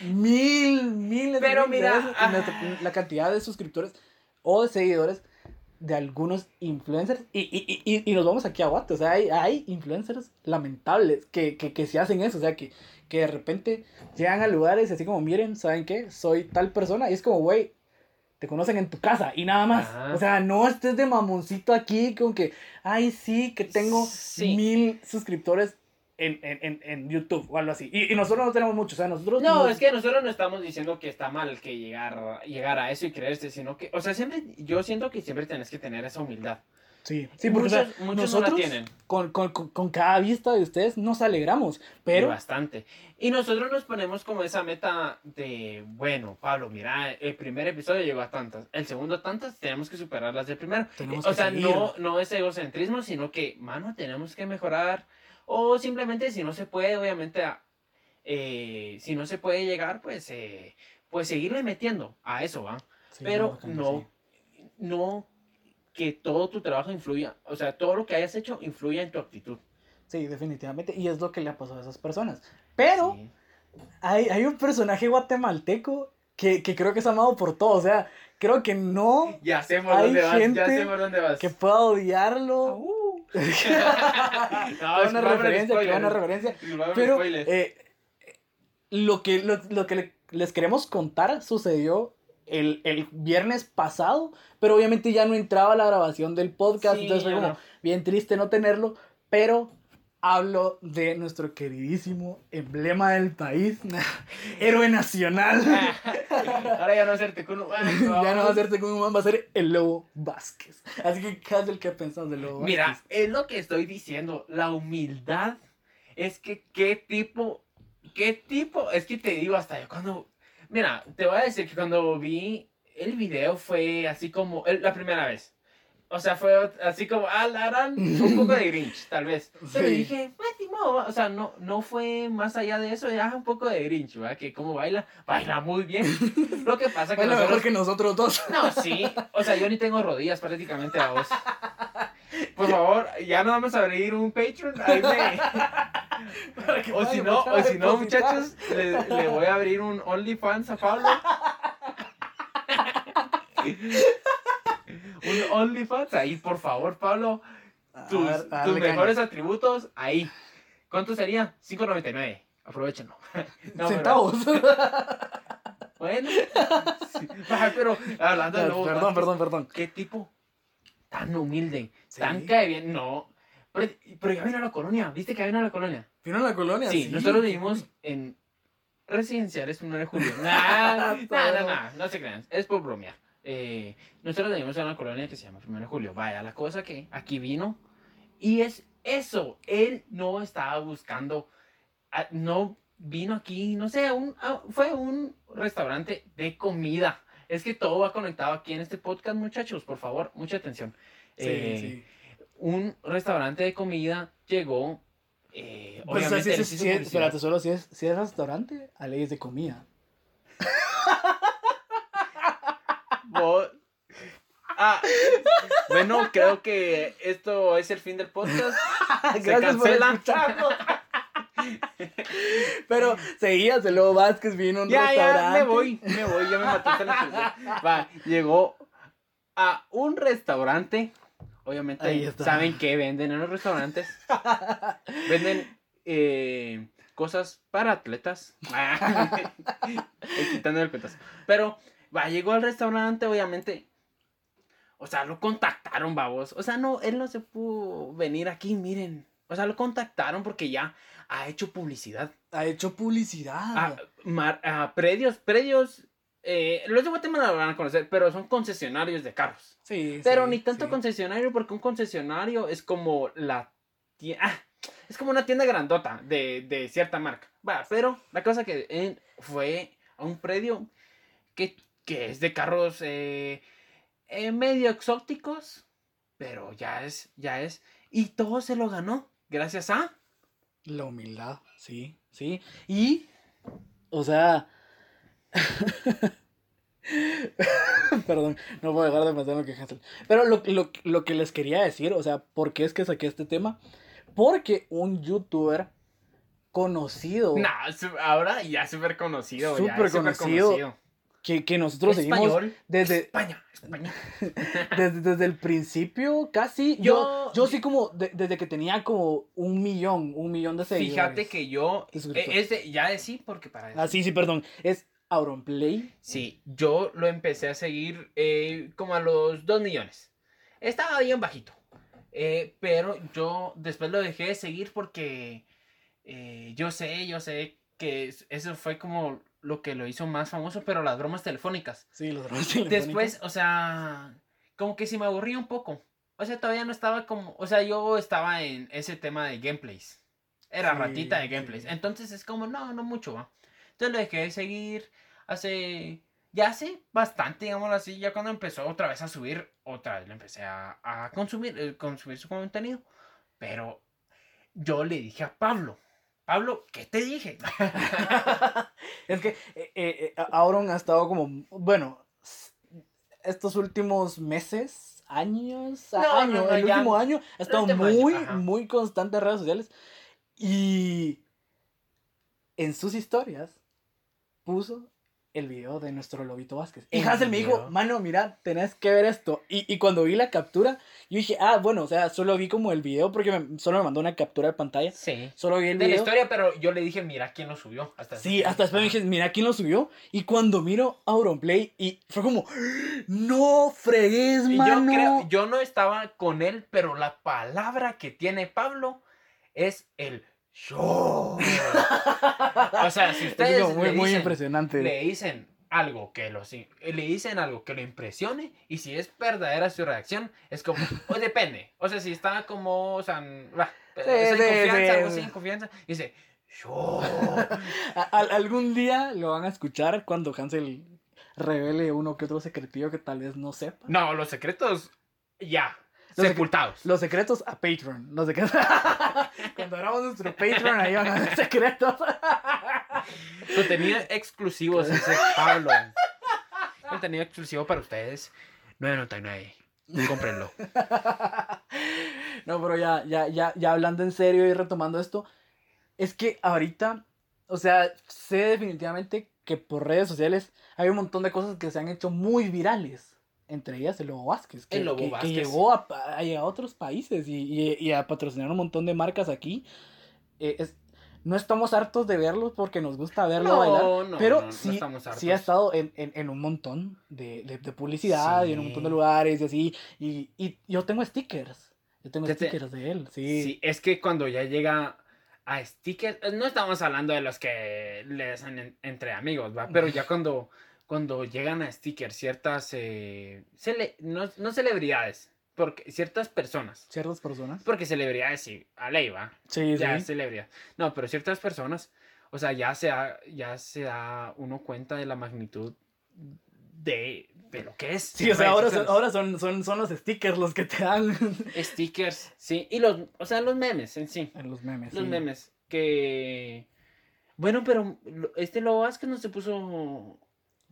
mil, miles Pero de mira, veces ah. la, cantidad de suscriptores o de seguidores de algunos influencers. Y, y, y, y- y nos vamos aquí a Guate. O sea, hay, hay influencers lamentables que, que, que se hacen eso. O sea, que, que de repente llegan a lugares así como, miren, ¿saben qué? Soy tal persona. Y es como, güey, te conocen en tu casa y nada más. Ajá. O sea, no estés de mamoncito aquí con que, ay, sí, que tengo Sí. mil suscriptores en, en, en, YouTube o algo así. Y, y nosotros no tenemos mucho, o sea, nosotros... No, es que nosotros no estamos diciendo que está mal que llegar, llegar a eso y creerse, sino que, o sea, siempre, yo siento que siempre tienes que tener esa humildad. Sí, sí, porque o sea, muchos, muchos nosotros no la tienen. con, con, con, con cada vista de ustedes nos alegramos, y pero... bastante. Y nosotros nos ponemos como esa meta de, bueno, Pablo, mira, el primer episodio llegó a tantas, el segundo a tantas, tenemos que superar las del primero. Tenemos o sea, seguir. no, no es egocentrismo, sino que, mano, tenemos que mejorar. O simplemente si no se puede, obviamente, eh, si no se puede llegar, pues, eh, pues seguirle metiendo a eso, ¿va? Sí, Pero no, no que todo tu trabajo influya, o sea, todo lo que hayas hecho influya en tu actitud. Sí. Definitivamente, y es lo que le ha pasado a esas personas. Pero Sí. hay, hay un personaje guatemalteco que, que creo que es amado por todos, o sea, creo que no Ya sé por Hay dónde vas, gente ya sé por dónde vas. que pueda odiarlo. no, Qué buena referencia, qué buena referencia. Pero eh, lo que, lo, lo que le- les queremos contar sucedió el, el viernes pasado, pero obviamente ya no entraba la grabación del podcast, entonces fue como bien triste no tenerlo, pero hablo de nuestro queridísimo emblema del país, héroe nacional. Ahora ya no hacerte con un... ya no va a ser va a ser el Lobo Vázquez. Así que, ¿qué es el que pensás del Lobo Mira, Vázquez? es lo que estoy diciendo. La humildad es que qué tipo, qué tipo, es que te digo hasta yo cuando, mira, te voy a decir que cuando vi el video fue así como, el- la primera vez. O sea, fue así como, ah, la gran, un poco de Grinch, tal vez. Pero Sí. dije, pues, ni modo, o sea, no, no fue más allá de eso, ya un poco de Grinch, ¿verdad? Que como baila, baila muy bien. Lo que pasa que Bueno, nosotros- mejor que nosotros dos. no, sí. O sea, yo ni tengo rodillas prácticamente a vos. Por favor, ya no vamos a abrir un Patreon. Ahí me- O si no, o si no, muchachos, le, le voy a abrir un OnlyFans a Pablo. un OnlyFans, ahí, por favor, Pablo. Tus, tus caña. mejores atributos, ahí. ¿Cuánto sería? 5.99. Aprovechenlo. No, pero- Centavos. Bueno. sí. Pero hablando de lobos perdón, perdón, perdón. qué tipo tan humilde, Sí. tan cae bien. No. Pero, pero ya vino a la colonia. ¿Viste que ya vino a la colonia? ¿Vino a la colonia? Sí, nosotros vivimos en residenciales 1 de julio. Nah, nah, nah, nah, no se crean. Es por bromear. Eh, nosotros vivimos en una colonia que se llama 1 de julio. Vaya, la cosa que aquí vino. Y es eso. Él no estaba buscando. ah, No vino aquí, no sé, un, ah, fue un restaurante de comida. Es que todo va conectado aquí en este podcast, muchachos. Por favor, mucha atención. Sí, Eh, sí. Un restaurante de comida llegó. eh, Pues, o sea, obviamente, si él es, si espérate, solo si es, si es restaurante, a leyes de comida. Ah, bueno, creo que esto es el fin del podcast. Se Gracias por cancela. escucharnos. Pero seguías, Lobo Vázquez vino a un Ya, restaurante. ya, me voy, me voy, ya me mataste la. Va, llegó a un restaurante obviamente Ahí está. saben qué venden en los restaurantes. Venden eh, cosas para atletas. Quitando el petazo. Pero, va, llegó al restaurante, obviamente. O sea, lo contactaron, babos. O sea, no, él no se pudo venir aquí, miren. O sea, lo contactaron porque ya ha hecho publicidad. Ha hecho publicidad. a, mar- a predios, predios. eh, los de Guatemala lo van a conocer, pero son concesionarios de carros. sí, Pero sí, ni tanto sí. concesionario, porque un concesionario es como la tienda. es como una tienda grandota de, de cierta marca. Va, pero la cosa que eh, fue a un predio que, que es de carros eh, eh, medio exóticos, pero ya es, ya es. Y todo se lo ganó gracias a. La humildad, sí, sí. Y, o sea... Perdón, no puedo dejar de pensar en lo que Hansel. Pero lo, lo, lo que les quería decir, o sea, ¿por qué es que saqué este tema? Porque un youtuber conocido Nah, ahora ya súper conocido. súper conocido. Que, que nosotros seguimos Español. desde, España, España. desde, desde el principio, casi. Yo, Yo- yo sí como, de- desde que tenía como un millón, un millón de seguidores. Fíjate que yo. Es de, ya de sí, porque para eso. Ah, sí, sí, perdón. Es Auronplay. Sí, yo lo empecé a seguir eh, como a los 2 millones. Estaba bien bajito. Eh, pero yo después lo dejé de seguir porque eh, yo sé, yo sé que es- eso fue como lo que lo hizo más famoso, pero las bromas telefónicas. Sí, los drones telefónicos. Después, o sea, como que sí me aburría un poco. O sea, todavía no estaba como, o sea, yo estaba en ese tema de gameplays. Era Sí, ratita de sí. gameplays. Entonces es como, no, no mucho, va. Entonces lo dejé de seguir hace, ya hace bastante, digámoslo así, ya cuando empezó otra vez a subir, otra vez le empecé a, a consumir, eh, consumir su contenido. Pero yo le dije a Pablo, Pablo, ¿qué te dije? es que eh, eh, eh, Auron ha estado como, bueno, estos últimos meses, años, No, año, no, el ya. último año, ha estado año, muy, muy constante en redes sociales. Y en sus historias puso el video de nuestro Lobito Vázquez. Y ¿El Hansel me dijo, video? mano, mira, tenés que ver esto. Y, y cuando vi la captura, yo dije, ah, bueno, o sea, solo vi como el video porque me- solo me mandó una captura de pantalla. Sí. Solo vi el De la video. historia, pero yo le dije, mira quién lo subió. Hasta Sí, hasta después me dije, mira quién lo subió. Y cuando miro Auronplay, y fue como, no fregues, Y yo mano. creo, yo no estaba con él, pero la palabra que tiene Pablo es el show. o sea, si Es ustedes muy, le, muy dicen, impresionante. le dicen algo que lo le dicen algo que lo impresione y si es verdadera su reacción es como o depende o sea si está como o sea sí, sin confianza sí, algo sí. sin confianza dice show A- al- algún día lo van a escuchar cuando Hansel revele uno que otro secretillo que tal vez no sepa. no los secretos ya Los sepultados Los secretos a Patreon. Los secretos... cuando abramos nuestro Patreon, ahí van a ver secretos. Contenido exclusivo, dice Pablo. Contenido exclusivo para ustedes. 9.99. Cómprenlo. No, pero ya, ya, ya, ya hablando en serio y retomando esto, es que ahorita, o sea, sé definitivamente que por redes sociales hay un montón de cosas que se han hecho muy virales. Entre ellas el Lobo Vázquez, que, El Lobo que- que Vázquez. llegó a, a otros países y, y- y a patrocinar un montón de marcas aquí. Eh, es- no estamos hartos de verlos porque nos gusta verlo bailar. no, Pero no, no sí, sí ha estado en, en, en un montón de, de, de publicidad y en un montón de lugares y así. Y, y yo tengo stickers. Yo tengo stickers de él, sí. Sí, es que cuando ya llega a stickers, no estamos hablando de los que le hacen en- entre amigos, ¿va? Pero ya cuando, cuando llegan a stickers ciertas, eh, cele- no, no celebridades, porque ciertas personas, Ciertas personas. porque celebridades sí, a ley, ¿va? Sí, ya sí. es celebridad. No, pero ciertas personas, o sea, ya se da, ya se da uno cuenta de la magnitud de, de lo que es. Sí, o sea, ahora, son, ahora son, son, son los stickers los que te dan. Stickers, sí, y los, o sea, los memes en sí. en los memes. Los sí. memes. Que. Bueno, pero este Lobo Vázquez no se puso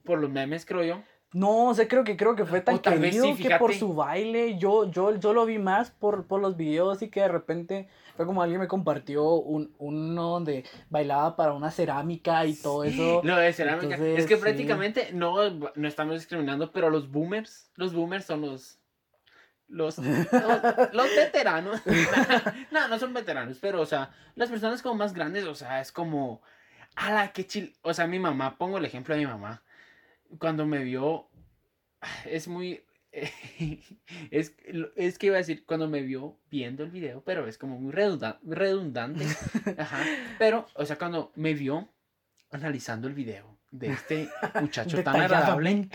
por los memes, creo yo. No, o sea, creo que creo que fue tan querido sí, que por su baile, yo, yo, yo lo vi más por, por los videos y que de repente fue como alguien me compartió un, uno donde bailaba para una cerámica y todo eso. Lo de cerámica. Entonces, es que sí. prácticamente no, no estamos discriminando, pero los boomers, los boomers son los los, los, los veteranos. no, no son veteranos, pero, o sea, las personas como más grandes, o sea, es como, ala, qué chill. O sea, mi mamá, pongo el ejemplo de mi mamá, cuando me vio, es muy, es, es que iba a decir, cuando me vio viendo el video, pero es como muy redunda- redundante. Ajá. Pero, o sea, cuando me vio analizando el video de este muchacho tan agradable,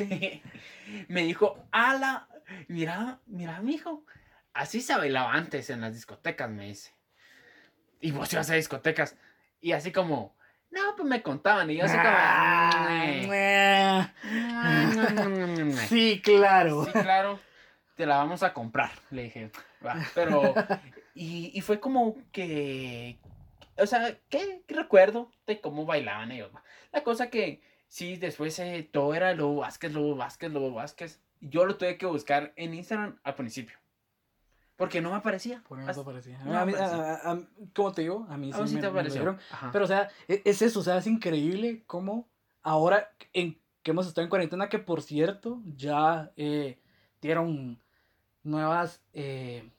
me dijo, ala, mira, mira, mijo, así se bailaba antes en las discotecas, me dice. Y vos ibas a discotecas. Y así como, no, pues me contaban. Y yo así como, Ah, "Mm, Sí, claro. Sí, claro, te la vamos a comprar, le dije. "Va", Pero, y, y fue como que, o sea, ¿qué, qué recuerdo de cómo bailaban ellos? La cosa que, sí, después eh, todo era Lobo Vázquez, Lobo Vázquez, Lobo Vázquez. Yo lo tuve que buscar en Instagram al principio. Porque no me aparecía. Por eso Hasta- parecía. no A mí- aparecía. a- a- a- como te digo, a mí sí, sí me, te apareció. Pero, o sea, e- es eso, o sea, es increíble cómo ahora en, que hemos estado en cuarentena, que por cierto, ya eh, dieron nuevas, eh,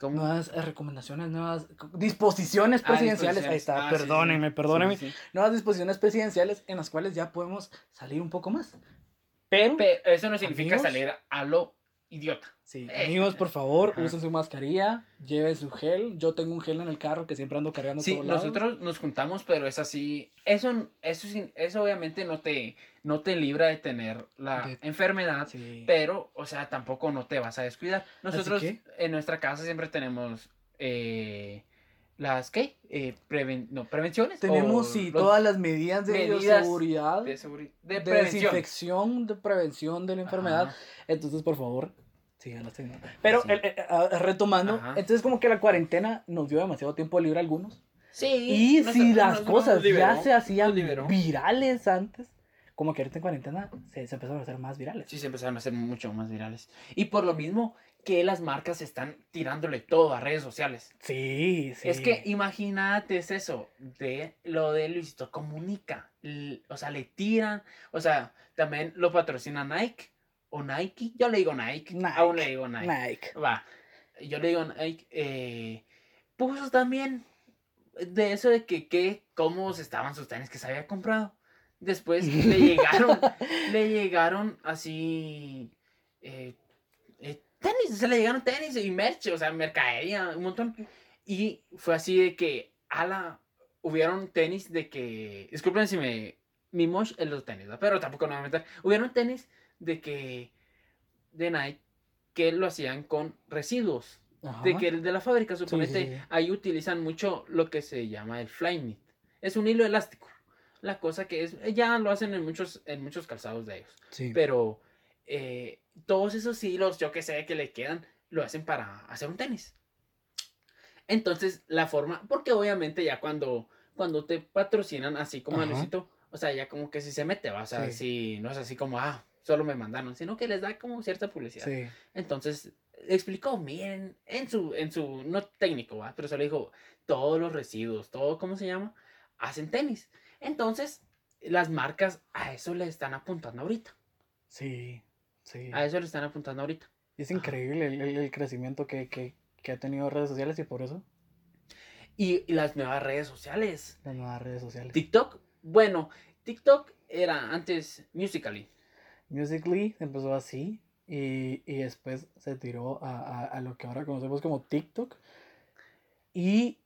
nuevas eh, recomendaciones, nuevas disposiciones Ah, presidenciales. Ahí está, Ah, sí. perdónenme, perdónenme. Sí. Nuevas disposiciones presidenciales en las cuales ya podemos salir un poco más. Pero, Pero eso no significa Amigos. salir a lo idiota. sí, Eh, amigos, por favor, ajá. usen su mascarilla, lleven su gel. Yo tengo un gel en el carro que siempre ando cargando Sí, lados. nosotros nos juntamos, pero es así. Eso, eso, sin- eso obviamente no te, no te libra de tener la De- enfermedad, Sí. pero, o sea, tampoco no te vas a descuidar. Nosotros que- en nuestra casa siempre tenemos eh, las, ¿qué? Eh, preven- no, prevenciones. Tenemos, sí, los- todas las medidas de medidas seguridad, de, de, seguri- de prevención. desinfección, de prevención de la enfermedad. Ajá. Entonces, por favor, síganlas teniendo. Pero, Sí. eh, eh, ah, retomando, Ajá. entonces como que la cuarentena nos dio demasiado tiempo libre a algunos. Sí. Y nos- si las nos cosas liberó, ya se hacían virales antes, como que ahorita en cuarentena se, se empezaron a hacer más virales. Sí, se empezaron a hacer mucho más virales. Y por lo mismo que las marcas están tirándole todo a redes sociales. Sí, sí. Es que imagínate es eso, de lo de Luisito Comunica. O sea, le tiran, o sea, también lo patrocina Nike o Nike. Yo le digo Nike, Nike. aún le digo Nike. Nike. Va, yo le digo Nike, eh, puso también de eso de que, que cómo estaban sus tenis que se había comprado. Después le llegaron, le llegaron así, eh, eh, tenis, se le llegaron tenis y merch, o sea, mercadería, un montón. Y fue así de que, ala, hubieron tenis de que, disculpen si me, mi mosh en los tenis, pero tampoco no me voy a meter. Hubieron tenis de que, de Nike, que lo hacían con residuos. Ajá. De que de la fábrica, suponete, sí, sí. ahí utilizan mucho lo que se llama el fly knit. Es un hilo elástico. La cosa que es, ya lo hacen en muchos, en muchos calzados de ellos. Sí. Pero eh, todos esos hilos, yo que sé, que le quedan, lo hacen para hacer un tenis. Entonces, la forma, porque obviamente ya cuando, cuando te patrocinan así como a. Luisito, o sea, ya como que si se mete, va, o sea, Sí. si no es así como, ah, solo me mandaron, sino que les da como cierta publicidad. Sí. Entonces, explicó, miren, en su, en su, no técnico, ¿va? pero se le dijo, todos los residuos, todo, ¿cómo se llama? Hacen tenis. Entonces, las marcas a eso le están apuntando ahorita. Sí. Sí. A eso le están apuntando ahorita. Es increíble el, el- el crecimiento que, que, que ha tenido redes sociales y por eso Y, y las nuevas redes sociales. las nuevas redes sociales. TikTok, bueno, TikTok era antes Musical.ly. Musically empezó así y, y después se tiró a, a- a lo que ahora conocemos como TikTok. Y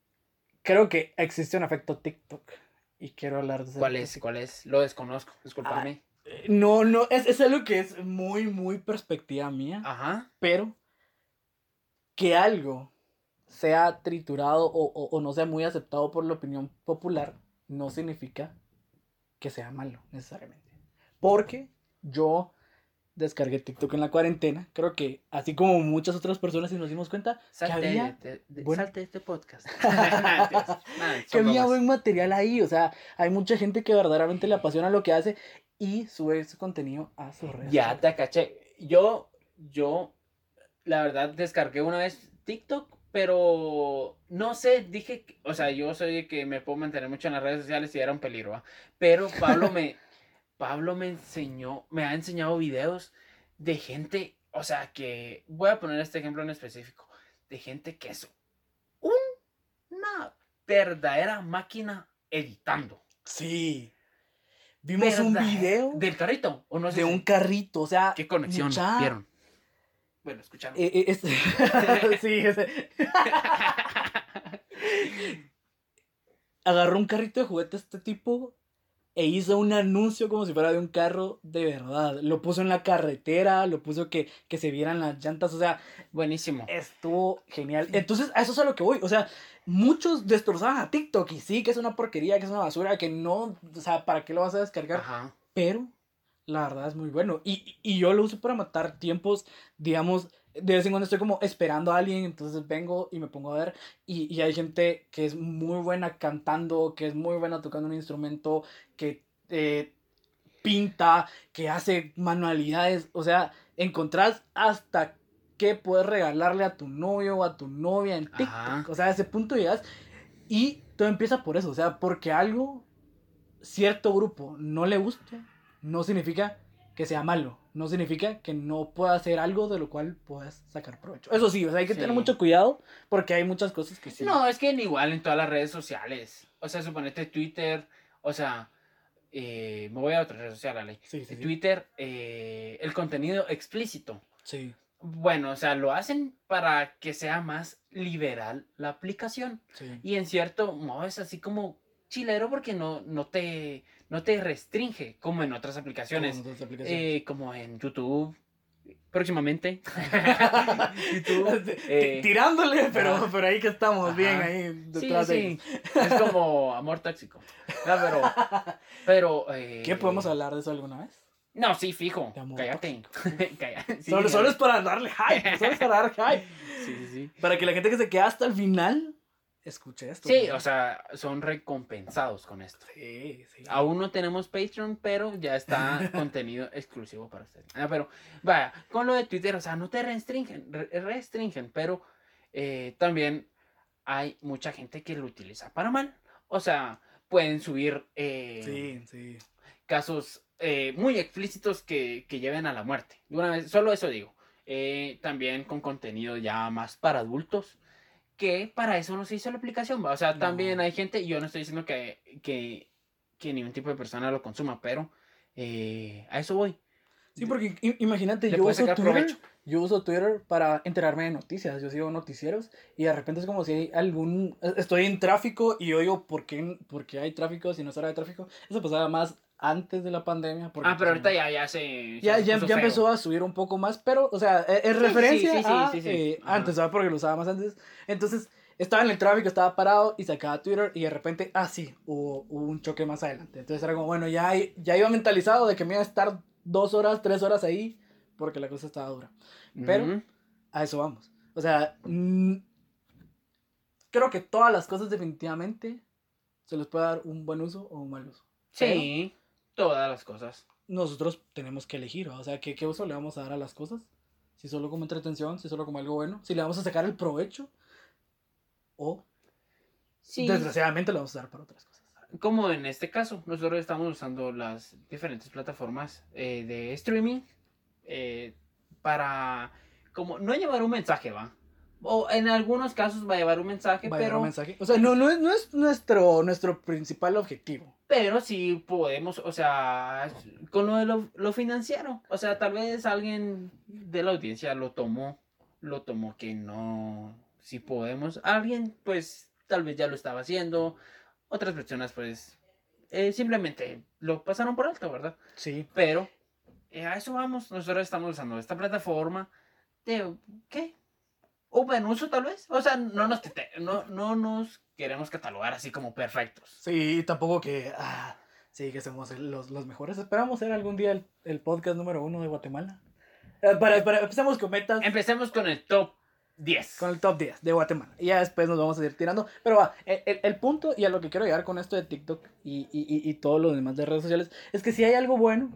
creo que existe un efecto TikTok. Y quiero hablar de ese ¿Cuál es? ¿Cuál es? Lo desconozco, discúlpame. Eh, No, no, es, es algo que es muy, muy perspectiva mía. Ajá. Pero que algo sea triturado o, o- o no sea muy aceptado por la opinión popular no significa que sea malo necesariamente. Porque yo descargué TikTok en la cuarentena. Creo que así como muchas otras personas y nos dimos cuenta Salte, había- de, de- bueno. salte este podcast. Nada, que había bromas. buen material ahí. O sea, hay mucha gente que verdaderamente le apasiona lo que hace y sube su contenido a sus redes. Ya te caché. Yo, yo, la verdad, descargué una vez TikTok, pero no sé, dije, que- o sea, yo soy de que me puedo mantener mucho en las redes sociales y era un peligro. Pero Pablo me, Pablo me enseñó, me ha enseñado videos de gente, o sea, que voy a poner este ejemplo en específico, de gente que es un- una verdadera máquina editando. Sí. Vimos un video del carrito, o no sé de un carrito, o sea, ¿Qué conexión mucha- vieron? Bueno, escucharon. Eh, eh, sí, ese. Agarró un carrito de juguete este tipo e hizo un anuncio como si fuera de un carro de verdad. Lo puso en la carretera, lo puso que, que se vieran las llantas, o sea, Buenísimo. estuvo genial. Entonces, a eso es a lo que voy. O sea, muchos destrozaban a TikTok y sí, que es una porquería, que es una basura, que no, o sea, ¿para qué lo vas a descargar? Ajá. pero la verdad es muy bueno. Y, y yo lo uso para matar tiempos, digamos, de vez en cuando estoy como esperando a alguien, entonces vengo y me pongo a ver. Y, y hay gente que es muy buena cantando, que es muy buena tocando un instrumento, que eh, pinta, que hace manualidades. O sea, encontrás hasta qué puedes regalarle a tu novio o a tu novia en TikTok. Ajá. O sea, a ese punto llegas y todo empieza por eso. O sea, porque algo, cierto grupo no le guste, no significa que sea malo. No significa que no pueda hacer algo de lo cual puedas sacar provecho. Eso sí, o sea, hay que Sí. tener mucho cuidado porque hay muchas cosas que sí. No, es que igual en todas las redes sociales. O sea, suponete Twitter. O sea, eh, me voy a otra red social, Ale. Sí, sí, sí. Twitter, eh, el contenido explícito. Sí, Bueno, o sea, lo hacen para que sea más liberal la aplicación. sí. Y en cierto modo es así como chilero porque no, no, te, no te restringe como en otras aplicaciones. Como otras aplicaciones. Eh, como en YouTube. Próximamente. YouTube. Eh, Tirándole, pero, pero ahí que estamos Ajá. bien, ahí Sí, detrás de sí. Es como amor tóxico. No, pero. Pero. eh, ¿Qué podemos hablar de eso alguna vez? No, sí, fijo. Cállate. Cállate. Sí, solo, solo es para darle hype, solo es para dar hype. Sí, sí, sí. Para que la gente que se queda hasta el final escuche esto. Sí, ¿no? o sea, son recompensados con esto. Sí, sí. Aún no tenemos Patreon, pero ya está contenido exclusivo para ustedes. Ah, pero, vaya, con lo de Twitter, o sea, no te restringen, re- restringen, pero eh, también hay mucha gente que lo utiliza para mal. O sea, pueden subir eh, Sí, sí. casos eh, muy explícitos que, que lleven a la muerte. De una vez, solo eso digo. Eh, también con contenido ya más para adultos. Que para eso no se hizo la aplicación. ¿va? O sea, No. también hay gente, yo no estoy diciendo que, que, que ningún tipo de persona lo consuma, pero eh, a eso voy. Sí, porque imagínate, yo uso Twitter. provecho. Yo uso Twitter para enterarme de noticias. Yo sigo noticieros y de repente es como si hay algún. e, Estoy en tráfico y oigo por qué, por qué hay tráfico si no es hora de tráfico. Eso pasaba más antes de la pandemia. porque, Ah, pero pues, ahorita ya, ya se. Ya, se ya, ya empezó a subir un poco más, pero, o sea, e- es Sí, referencia sí, sí, a sí, sí. eh, antes, ¿sabes? Porque lo usaba más antes. Entonces, estaba en el tráfico, estaba parado y sacaba Twitter y de repente, ah, sí, hubo, hubo un choque más adelante. Entonces era como, bueno, ya, ya iba mentalizado de que me iba a estar dos horas, tres horas ahí porque la cosa estaba dura. Pero a eso vamos. O sea, creo que todas las cosas definitivamente se les puede dar un buen uso o un mal uso. Sí, todas las cosas. nosotros tenemos que elegir, ¿va? o sea, ¿qué, ¿qué uso le vamos a dar a las cosas? Si solo como entretención, si solo como algo bueno, si le vamos a sacar el provecho o Sí. desgraciadamente lo vamos a usar para otras cosas. Como en este caso, nosotros estamos usando las diferentes plataformas eh, de streaming eh, para, como, no llevar un mensaje, ¿va? O en algunos casos va a llevar un mensaje, Va pero, un mensaje. O sea, no, no, es, no es nuestro, nuestro principal objetivo. Pero sí podemos, o sea, con lo de lo, lo financiero. O sea, tal vez alguien de la audiencia lo tomó, lo tomó que no, si podemos. Alguien, pues, tal vez ya lo estaba haciendo. Otras personas, pues, eh, simplemente lo pasaron por alto, ¿verdad? Sí. Pero eh, a eso vamos. Nosotros estamos usando esta plataforma de, ¿qué? Open uso tal vez. O sea, no nos, no, no nos queremos catalogar así como perfectos. Sí, tampoco que, ah, sí, que somos los, los mejores. Esperamos ser algún día el, el podcast número uno de Guatemala. Eh, para, para, empezamos con metas. Empecemos con el top 10. Con el top 10 de Guatemala. Y ya después nos vamos a ir tirando. Pero va, el, el- punto y a lo que quiero llegar con esto de TikTok y, y, y, y todo lo demás de redes sociales es que si hay algo bueno,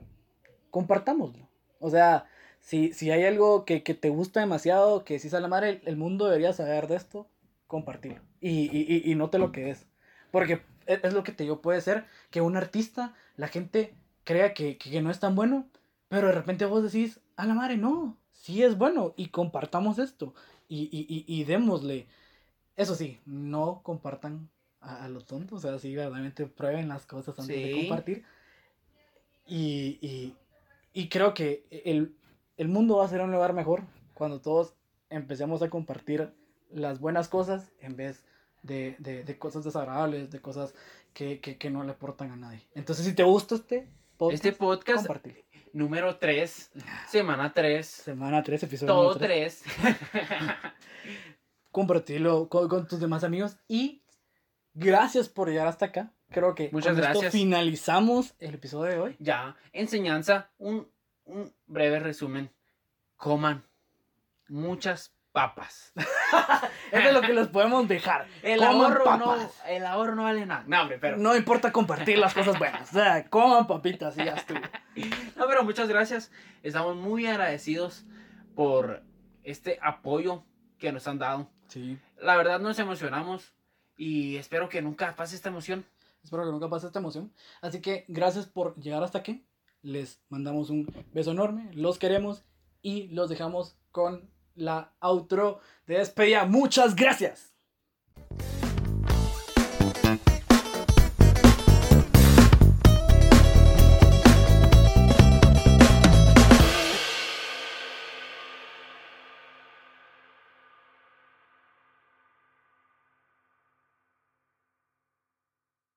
compartámoslo. O sea, si, si hay algo que, que te gusta demasiado, que si sale la madre, el, el mundo debería saber de esto, compartirlo. Y, y, y, y no te lo quedes. Porque es, es lo que te digo, puede ser que un artista, la gente crea que, que, que no es tan bueno, pero de repente vos decís, a la madre, no. sí es bueno y compartamos esto y, y, y, y démosle. Eso sí, no compartan a, a lo tonto, o sea, sí, verdaderamente prueben las cosas antes de compartir. Y, y, y creo que el, el mundo va a ser un lugar mejor cuando todos empecemos a compartir las buenas cosas en vez de, de, de cosas desagradables, de cosas que, que, que no le aportan a nadie. Entonces, si te gusta este podcast, Este podcast compártelo. número 3, semana 3, Semana 3, episodio todo número tres. 3. Compartirlo con, con tus demás amigos y gracias por llegar hasta acá. Creo que Muchas con esto gracias. finalizamos el episodio de hoy. ya, enseñanza, un, un breve resumen. Coman muchas papas. Eso es lo que les podemos dejar. El Coman ahorro, no, el ahorro no vale nada. No, hombre, pero, no. No importa compartir las cosas buenas. O sea, coman papitas y ya estuvo. pero muchas gracias. Estamos muy agradecidos por este apoyo que nos han dado. Sí. La verdad nos emocionamos y espero que nunca pase esta emoción. Espero que nunca pase esta emoción. Así que gracias por llegar hasta aquí. Les mandamos un beso enorme. Los queremos y los dejamos con la outro de despedida. Muchas gracias.